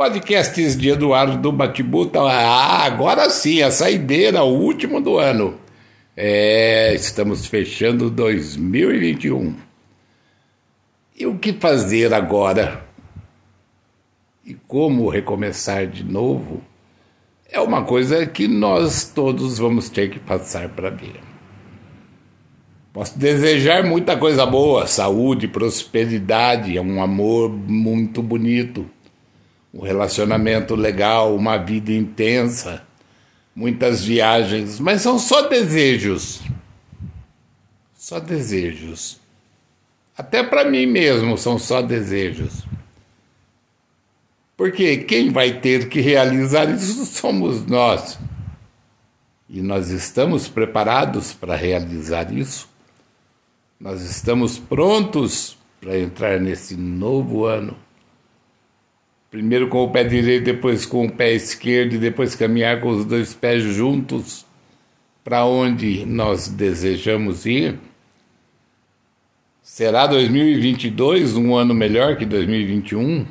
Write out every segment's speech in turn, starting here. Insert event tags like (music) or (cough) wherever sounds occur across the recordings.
Podcasts de Eduardo do Batibuta. Ah, agora sim, a saideira, o último do ano. É, estamos fechando 2021. E o que fazer agora? E como recomeçar de novo? É uma coisa que nós todos vamos ter que passar para ver. Posso desejar muita coisa boa, saúde, prosperidade, um amor muito bonito um relacionamento legal, uma vida intensa, muitas viagens, mas são só desejos. Só desejos. Até para mim mesmo são só desejos. Porque quem vai ter que realizar isso (laughs) somos nós. E nós estamos preparados para realizar isso. Nós estamos prontos para entrar nesse novo ano primeiro com o pé direito, depois com o pé esquerdo, e depois caminhar com os dois pés juntos para onde nós desejamos ir? Será 2022 um ano melhor que 2021?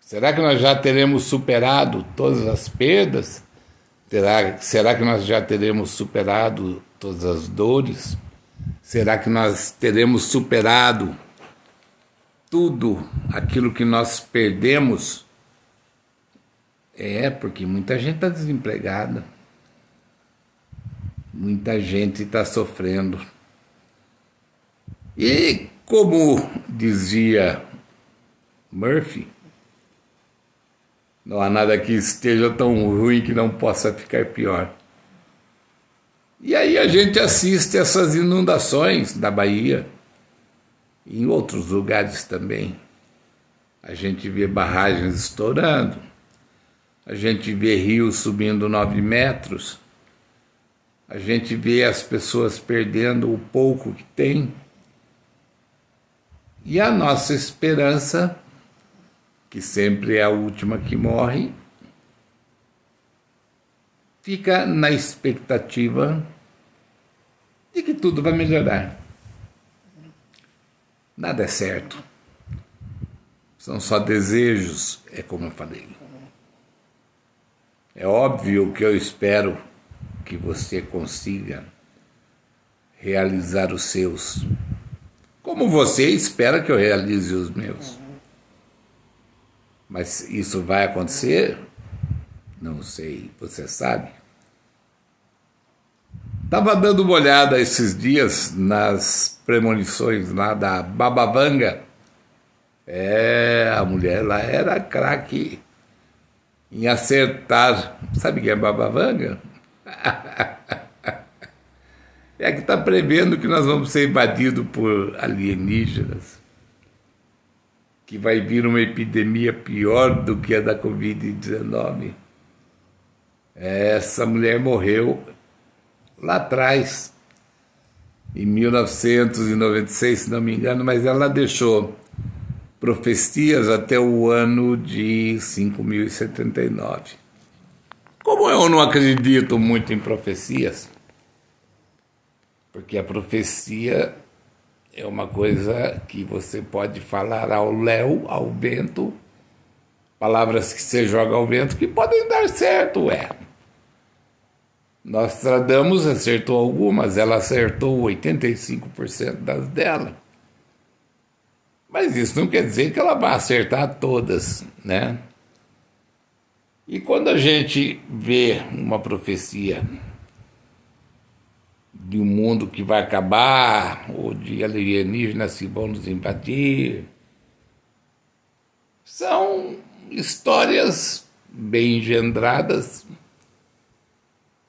Será que nós já teremos superado todas as perdas? Será, será que nós já teremos superado todas as dores? Será que nós teremos superado tudo aquilo que nós perdemos. É, porque muita gente está desempregada, muita gente está sofrendo. E como dizia Murphy, não há nada que esteja tão ruim que não possa ficar pior. E aí a gente assiste essas inundações da Bahia em outros lugares também. A gente vê barragens estourando, a gente vê rios subindo nove metros, a gente vê as pessoas perdendo o pouco que tem. E a nossa esperança, que sempre é a última que morre, fica na expectativa de que tudo vai melhorar. Nada é certo. São só desejos, é como eu falei. É óbvio que eu espero que você consiga realizar os seus, como você espera que eu realize os meus. Mas isso vai acontecer? Não sei, você sabe. Estava dando uma olhada esses dias nas premonições lá da Babavanga. É, a mulher lá era craque em acertar. Sabe quem é Babavanga? (laughs) é que está prevendo que nós vamos ser invadidos por alienígenas. Que vai vir uma epidemia pior do que a da Covid-19. Essa mulher morreu lá atrás, em 1996, se não me engano, mas ela deixou profecias até o ano de 5079. Como eu não acredito muito em profecias, porque a profecia é uma coisa que você pode falar ao léu, ao vento, palavras que você joga ao vento que podem dar certo, é. Nostradamus acertou algumas, ela acertou 85% das dela. Mas isso não quer dizer que ela vai acertar todas, né? E quando a gente vê uma profecia de um mundo que vai acabar, ou de alienígenas que vão nos invadir, são histórias bem engendradas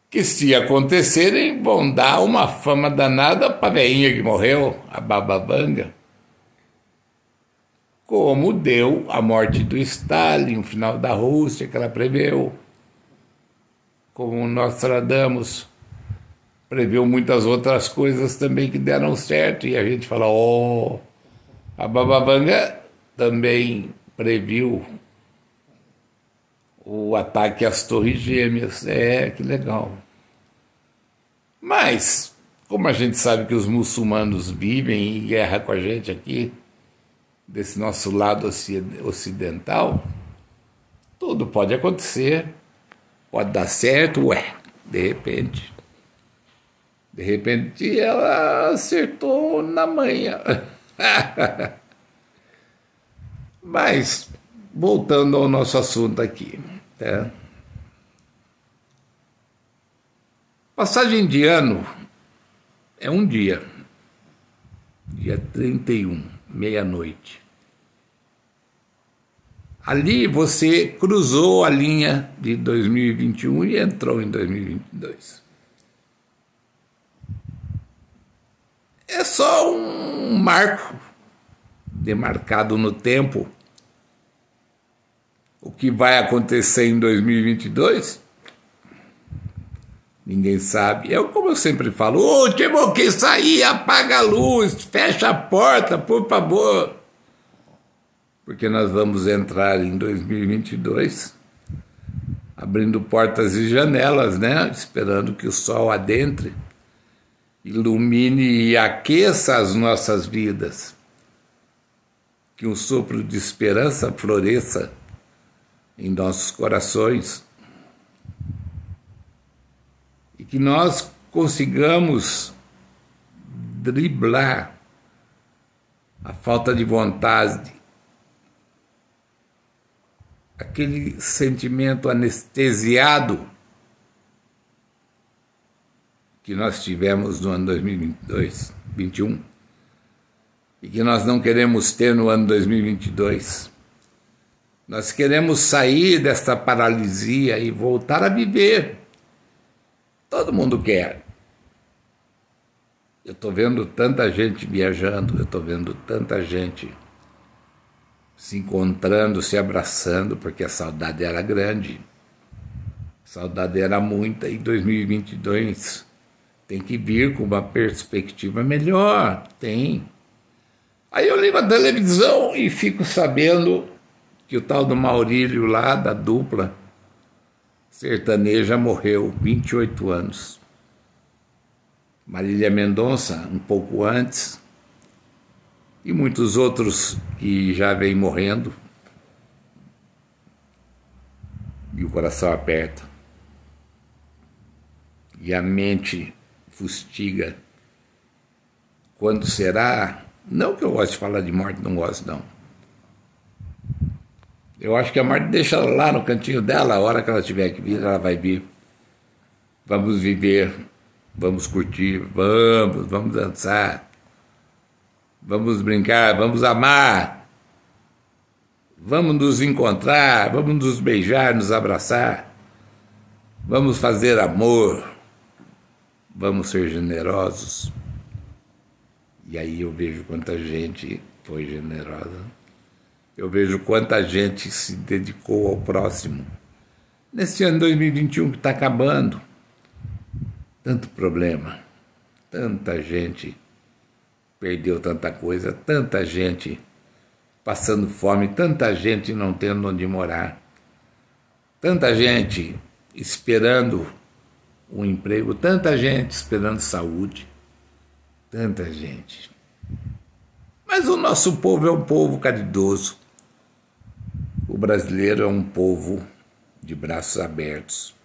que se acontecerem vão dar uma fama danada para a veinha que morreu, a Bababanga. Como deu a morte do Stalin, o final da Rússia que ela preveu. Como Nostradamus previu muitas outras coisas também que deram certo e a gente fala, oh, a Bababanga também previu o ataque às Torres Gêmeas. É, que legal. Mas, como a gente sabe que os muçulmanos vivem em guerra com a gente aqui, desse nosso lado ocidental, tudo pode acontecer, pode dar certo, ué, de repente. De repente ela acertou na manhã. (laughs) Mas, voltando ao nosso assunto aqui. Né? Passagem de ano é um dia, dia 31, meia-noite. Ali você cruzou a linha de 2021 e entrou em 2022. É só um marco demarcado no tempo. O que vai acontecer em 2022? Ninguém sabe. É como eu sempre falo: último que sair, apaga a luz, fecha a porta, por favor. Porque nós vamos entrar em 2022 abrindo portas e janelas, né? Esperando que o sol adentre, ilumine e aqueça as nossas vidas. Que um sopro de esperança floresça em nossos corações que nós consigamos driblar a falta de vontade, aquele sentimento anestesiado que nós tivemos no ano 2022, 2021 e que nós não queremos ter no ano 2022. Nós queremos sair desta paralisia e voltar a viver Todo mundo quer. Eu estou vendo tanta gente viajando, eu estou vendo tanta gente se encontrando, se abraçando, porque a saudade era grande. A saudade era muita e 2022 tem que vir com uma perspectiva melhor. Tem. Aí eu ligo a televisão e fico sabendo que o tal do Maurílio lá, da dupla, sertaneja morreu, 28 anos. Marília Mendonça, um pouco antes, e muitos outros que já vêm morrendo. E o coração aperta. E a mente fustiga. Quando será? Não que eu goste de falar de morte, não gosto não eu acho que a Marta deixa ela lá no cantinho dela, a hora que ela tiver que vir, ela vai vir. Vamos viver, vamos curtir, vamos, vamos dançar, vamos brincar, vamos amar, vamos nos encontrar, vamos nos beijar, nos abraçar, vamos fazer amor, vamos ser generosos. E aí eu vejo quanta gente foi generosa eu vejo quanta gente se dedicou ao próximo. Nesse ano 2021 que está acabando, tanto problema, tanta gente perdeu tanta coisa, tanta gente passando fome, tanta gente não tendo onde morar, tanta gente esperando um emprego, tanta gente esperando saúde, tanta gente. Mas o nosso povo é um povo caridoso. Brasileiro é um povo de braços abertos.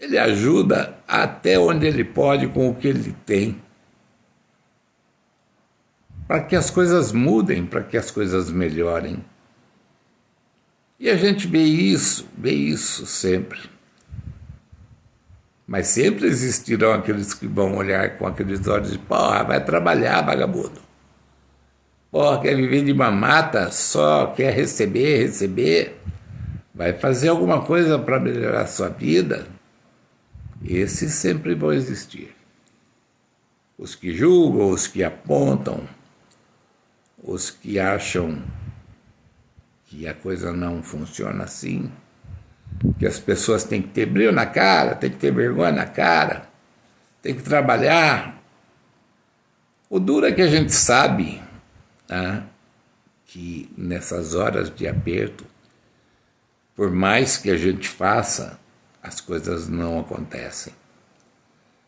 Ele ajuda até onde ele pode com o que ele tem. Para que as coisas mudem, para que as coisas melhorem. E a gente vê isso, vê isso sempre. Mas sempre existirão aqueles que vão olhar com aqueles olhos de porra, vai trabalhar, vagabundo. Porra, quer viver de uma mata, só quer receber, receber. Vai fazer alguma coisa para melhorar a sua vida? Esses sempre vão existir. Os que julgam, os que apontam, os que acham que a coisa não funciona assim, que as pessoas têm que ter brilho na cara, têm que ter vergonha na cara, têm que trabalhar. O duro é que a gente sabe que nessas horas de aperto, por mais que a gente faça, as coisas não acontecem.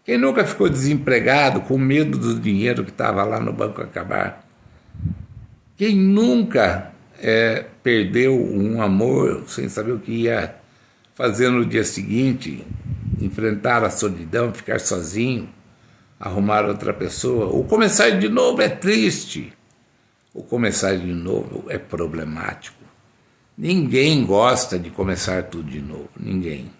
Quem nunca ficou desempregado com medo do dinheiro que estava lá no banco acabar? Quem nunca é, perdeu um amor sem saber o que ia fazer no dia seguinte, enfrentar a solidão, ficar sozinho, arrumar outra pessoa, ou começar de novo é triste, ou começar de novo é problemático. Ninguém gosta de começar tudo de novo, ninguém.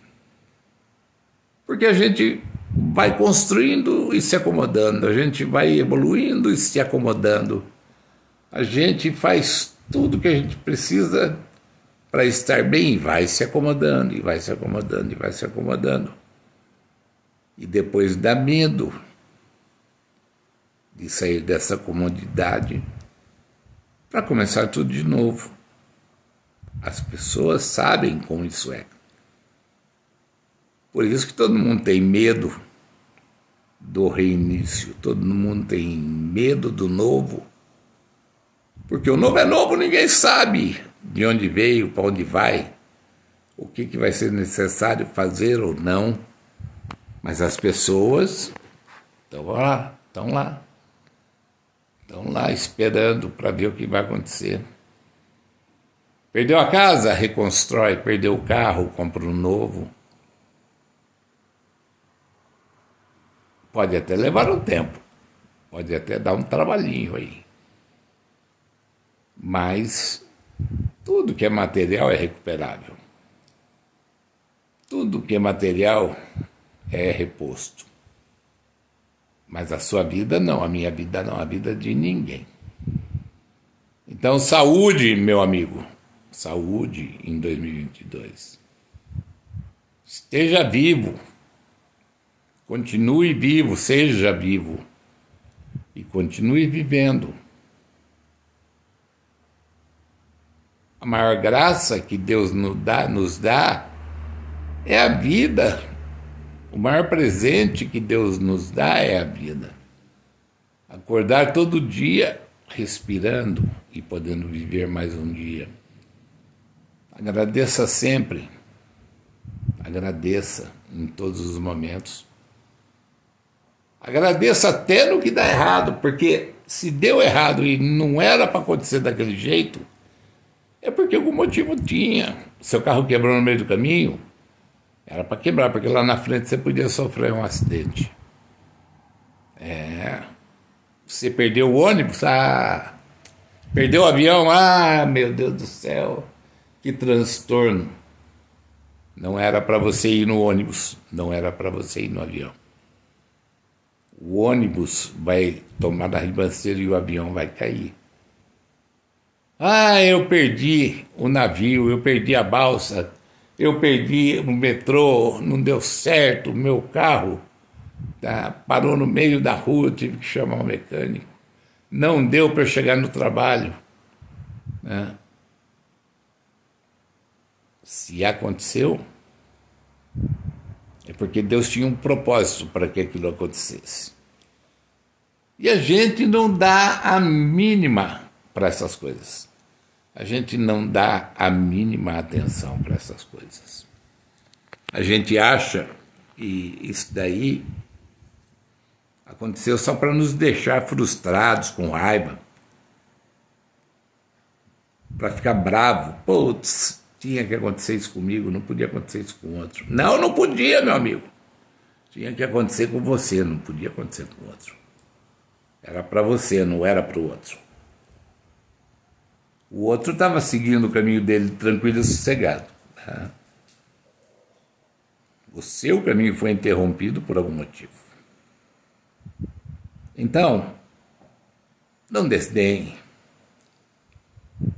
Porque a gente vai construindo e se acomodando, a gente vai evoluindo e se acomodando. A gente faz tudo que a gente precisa para estar bem, vai se acomodando, e vai se acomodando, e vai se acomodando. E depois dá medo de sair dessa comodidade para começar tudo de novo. As pessoas sabem como isso é. Por isso que todo mundo tem medo do reinício, todo mundo tem medo do novo. Porque o novo é novo, ninguém sabe de onde veio, para onde vai, o que, que vai ser necessário fazer ou não. Mas as pessoas estão lá, estão lá. Estão lá esperando para ver o que vai acontecer. Perdeu a casa, reconstrói. Perdeu o carro, compra um novo. Pode até levar um tempo. Pode até dar um trabalhinho aí. Mas tudo que é material é recuperável. Tudo que é material é reposto. Mas a sua vida não, a minha vida não, a vida de ninguém. Então, saúde, meu amigo. Saúde em 2022. Esteja vivo. Continue vivo, seja vivo. E continue vivendo. A maior graça que Deus nos dá, nos dá é a vida. O maior presente que Deus nos dá é a vida. Acordar todo dia respirando e podendo viver mais um dia. Agradeça sempre. Agradeça em todos os momentos. Agradeça até no que dá errado, porque se deu errado e não era para acontecer daquele jeito, é porque algum motivo tinha. Seu carro quebrou no meio do caminho, era para quebrar, porque lá na frente você podia sofrer um acidente. É. Você perdeu o ônibus, ah. Perdeu o avião, ah, meu Deus do céu, que transtorno. Não era para você ir no ônibus, não era para você ir no avião. O ônibus vai tomar da ribanceira e o avião vai cair. Ah, eu perdi o navio, eu perdi a balsa, eu perdi o metrô, não deu certo, meu carro tá, parou no meio da rua, tive que chamar o mecânico. Não deu para chegar no trabalho. Né? Se aconteceu, é porque Deus tinha um propósito para que aquilo acontecesse. E a gente não dá a mínima para essas coisas a gente não dá a mínima atenção para essas coisas. A gente acha que isso daí aconteceu só para nos deixar frustrados, com raiva, para ficar bravo. Putz, tinha que acontecer isso comigo, não podia acontecer isso com outro. Não, não podia, meu amigo. Tinha que acontecer com você, não podia acontecer com outro. Era para você, não era para o outro. O outro estava seguindo o caminho dele tranquilo e sossegado. Tá? O seu caminho foi interrompido por algum motivo. Então, não desdenhe.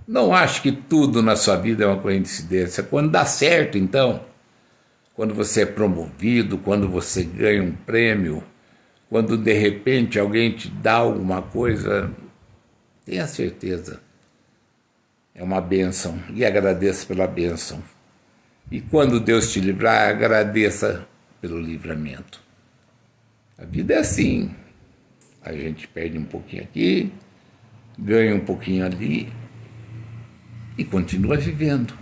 Não ache que tudo na sua vida é uma coincidência. Quando dá certo, então, quando você é promovido, quando você ganha um prêmio, quando de repente alguém te dá alguma coisa, tenha certeza é uma bênção e agradeça pela bênção. E quando Deus te livrar, agradeça pelo livramento. A vida é assim. A gente perde um pouquinho aqui, ganha um pouquinho ali e continua vivendo.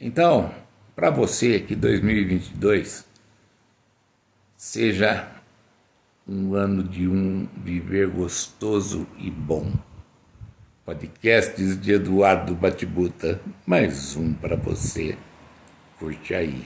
Então, para você que 2022 seja um ano de um viver gostoso e bom Podcasts de Eduardo Batibuta. Mais um para você. Curte aí.